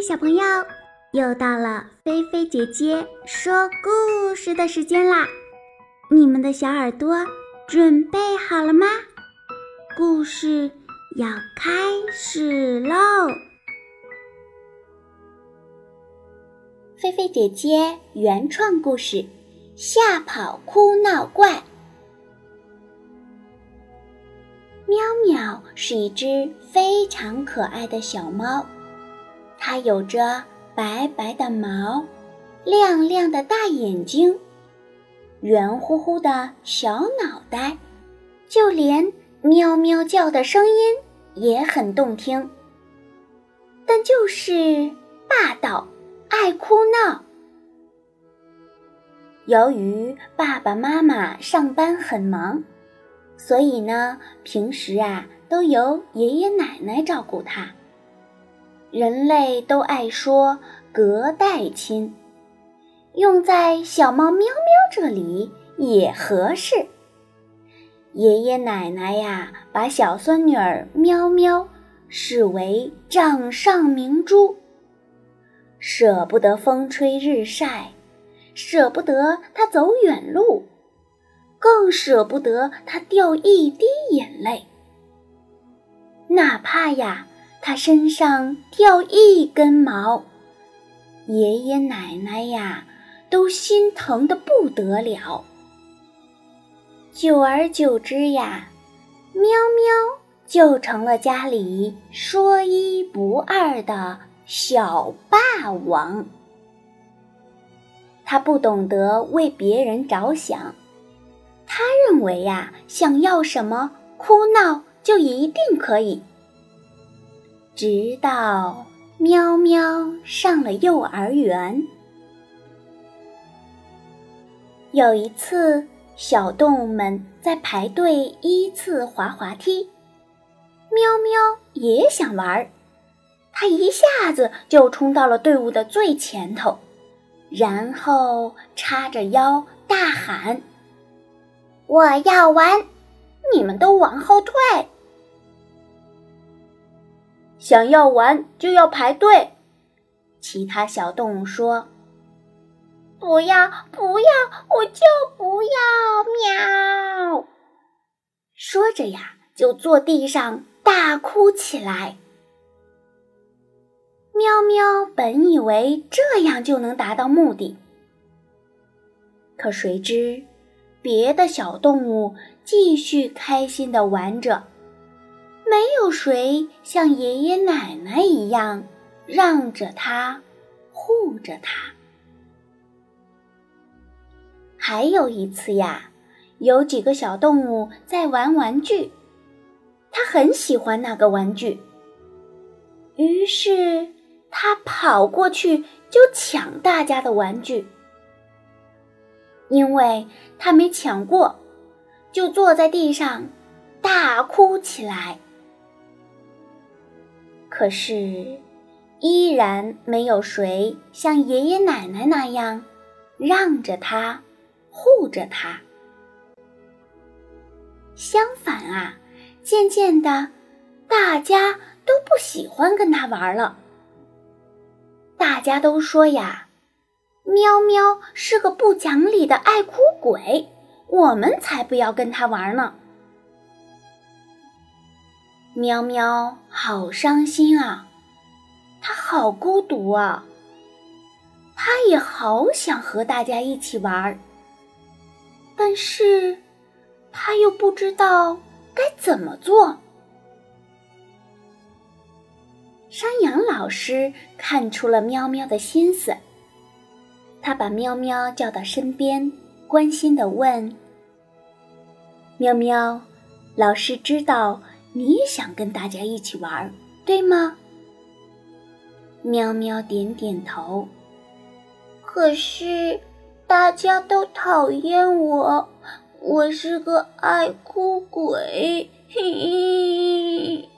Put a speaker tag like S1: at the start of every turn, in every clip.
S1: 小朋友，又到了菲菲姐姐说故事的时间啦！你们的小耳朵准备好了吗？故事要开始喽！菲菲姐姐原创故事《吓跑哭闹怪》。喵喵是一只非常可爱的小猫。它有着白白的毛，亮亮的大眼睛，圆乎乎的小脑袋，就连喵喵叫的声音也很动听。但就是霸道，爱哭闹。由于爸爸妈妈上班很忙，所以呢，平时啊都由爷爷奶奶照顾它。人类都爱说隔代亲，用在小猫喵喵这里也合适。爷爷奶奶呀，把小孙女儿喵喵视为掌上明珠，舍不得风吹日晒，舍不得它走远路，更舍不得它掉一滴眼泪，哪怕呀。它身上掉一根毛，爷爷奶奶呀都心疼的不得了。久而久之呀，喵喵就成了家里说一不二的小霸王。他不懂得为别人着想，他认为呀，想要什么哭闹就一定可以。直到喵喵上了幼儿园。有一次，小动物们在排队依次滑滑梯，喵喵也想玩儿，它一下子就冲到了队伍的最前头，然后叉着腰大喊：“我要玩，你们都往后退！”想要玩就要排队，其他小动物说：“不要，不要，我就不要！”喵，说着呀，就坐地上大哭起来。喵喵本以为这样就能达到目的，可谁知别的小动物继续开心的玩着。没有谁像爷爷奶奶一样让着他，护着他。还有一次呀，有几个小动物在玩玩具，他很喜欢那个玩具，于是他跑过去就抢大家的玩具，因为他没抢过，就坐在地上大哭起来。可是，依然没有谁像爷爷奶奶那样让着他、护着他。相反啊，渐渐的，大家都不喜欢跟他玩了。大家都说呀：“喵喵是个不讲理的爱哭鬼，我们才不要跟他玩呢。”喵喵，好伤心啊！它好孤独啊！它也好想和大家一起玩儿，但是它又不知道该怎么做。山羊老师看出了喵喵的心思，他把喵喵叫到身边，关心的问：“喵喵，老师知道。”你也想跟大家一起玩，对吗？喵喵点点头。可是大家都讨厌我，我是个爱哭鬼。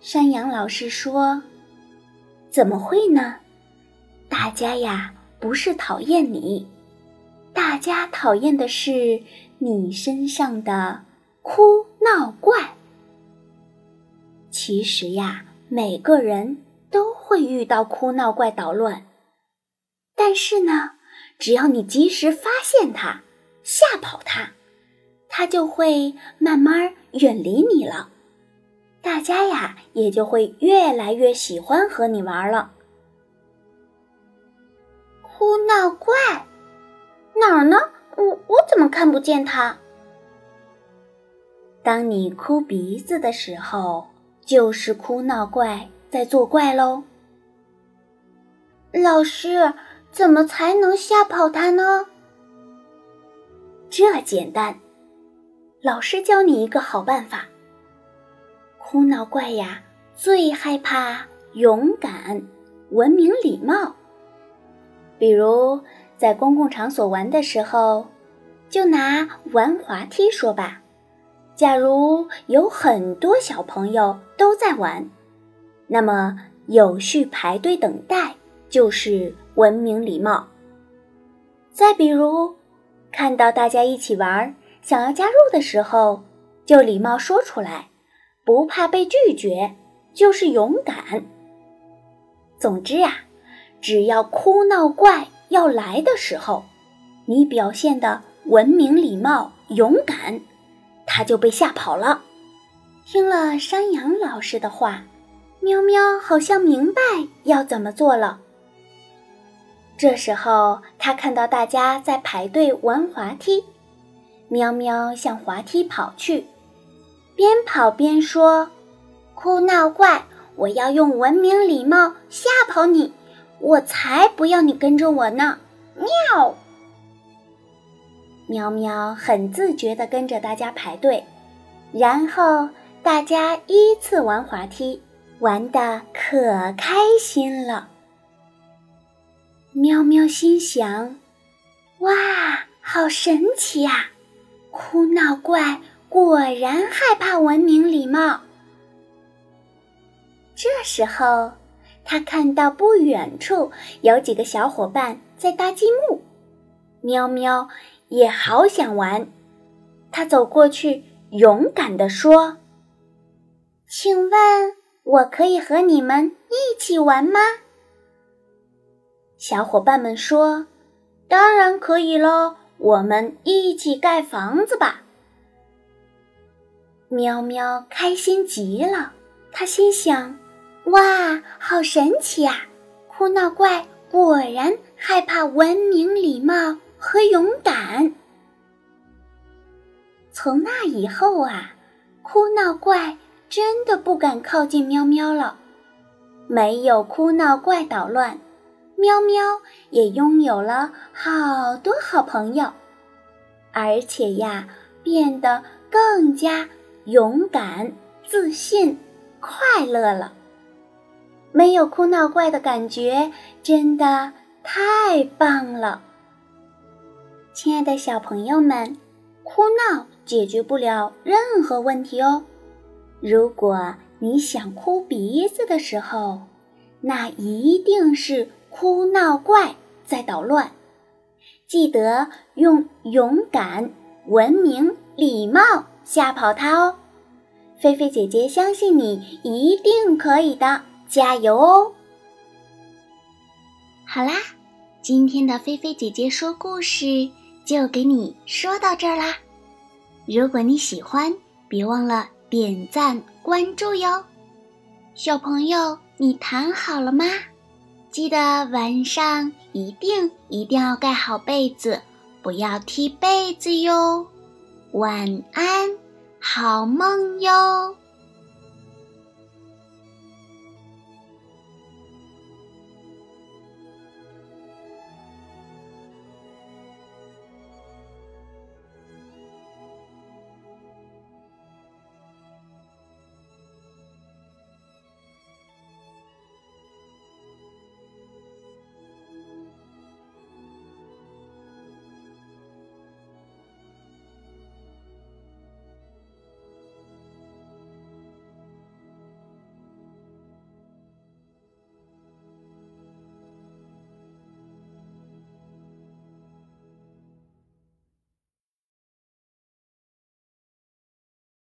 S1: 山羊老师说：“怎么会呢？大家呀，不是讨厌你，大家讨厌的是。”你身上的哭闹怪，其实呀，每个人都会遇到哭闹怪捣乱，但是呢，只要你及时发现它，吓跑它，它就会慢慢远离你了。大家呀，也就会越来越喜欢和你玩了。
S2: 哭闹怪哪儿呢？我我怎么看不见他？
S1: 当你哭鼻子的时候，就是哭闹怪在作怪喽。
S2: 老师，怎么才能吓跑他呢？
S1: 这简单，老师教你一个好办法。哭闹怪呀，最害怕勇敢、文明、礼貌。比如在公共场所玩的时候，就拿玩滑梯说吧。假如有很多小朋友都在玩，那么有序排队等待就是文明礼貌。再比如，看到大家一起玩，想要加入的时候，就礼貌说出来。不怕被拒绝，就是勇敢。总之呀，只要哭闹怪要来的时候，你表现的文明、礼貌、勇敢，他就被吓跑了。听了山羊老师的话，喵喵好像明白要怎么做了。这时候，他看到大家在排队玩滑梯，喵喵向滑梯跑去。边跑边说：“哭闹怪，我要用文明礼貌吓跑你，我才不要你跟着我呢！”喵，喵喵很自觉地跟着大家排队，然后大家依次玩滑梯，玩的可开心了。喵喵心想：“哇，好神奇呀！哭闹怪。”果然害怕文明礼貌。这时候，他看到不远处有几个小伙伴在搭积木，喵喵也好想玩。他走过去，勇敢地说：“请问，我可以和你们一起玩吗？”小伙伴们说：“当然可以喽，我们一起盖房子吧。”喵喵开心极了，他心想：“哇，好神奇呀！哭闹怪果然害怕文明、礼貌和勇敢。”从那以后啊，哭闹怪真的不敢靠近喵喵了。没有哭闹怪捣乱，喵喵也拥有了好多好朋友，而且呀，变得更加。勇敢、自信、快乐了，没有哭闹怪的感觉，真的太棒了。亲爱的小朋友们，哭闹解决不了任何问题哦。如果你想哭鼻子的时候，那一定是哭闹怪在捣乱。记得用勇敢、文明、礼貌。吓跑它哦！菲菲姐姐相信你一定可以的，加油哦！好啦，今天的菲菲姐姐说故事就给你说到这儿啦。如果你喜欢，别忘了点赞关注哟。小朋友，你躺好了吗？记得晚上一定一定要盖好被子，不要踢被子哟。晚安，好梦哟。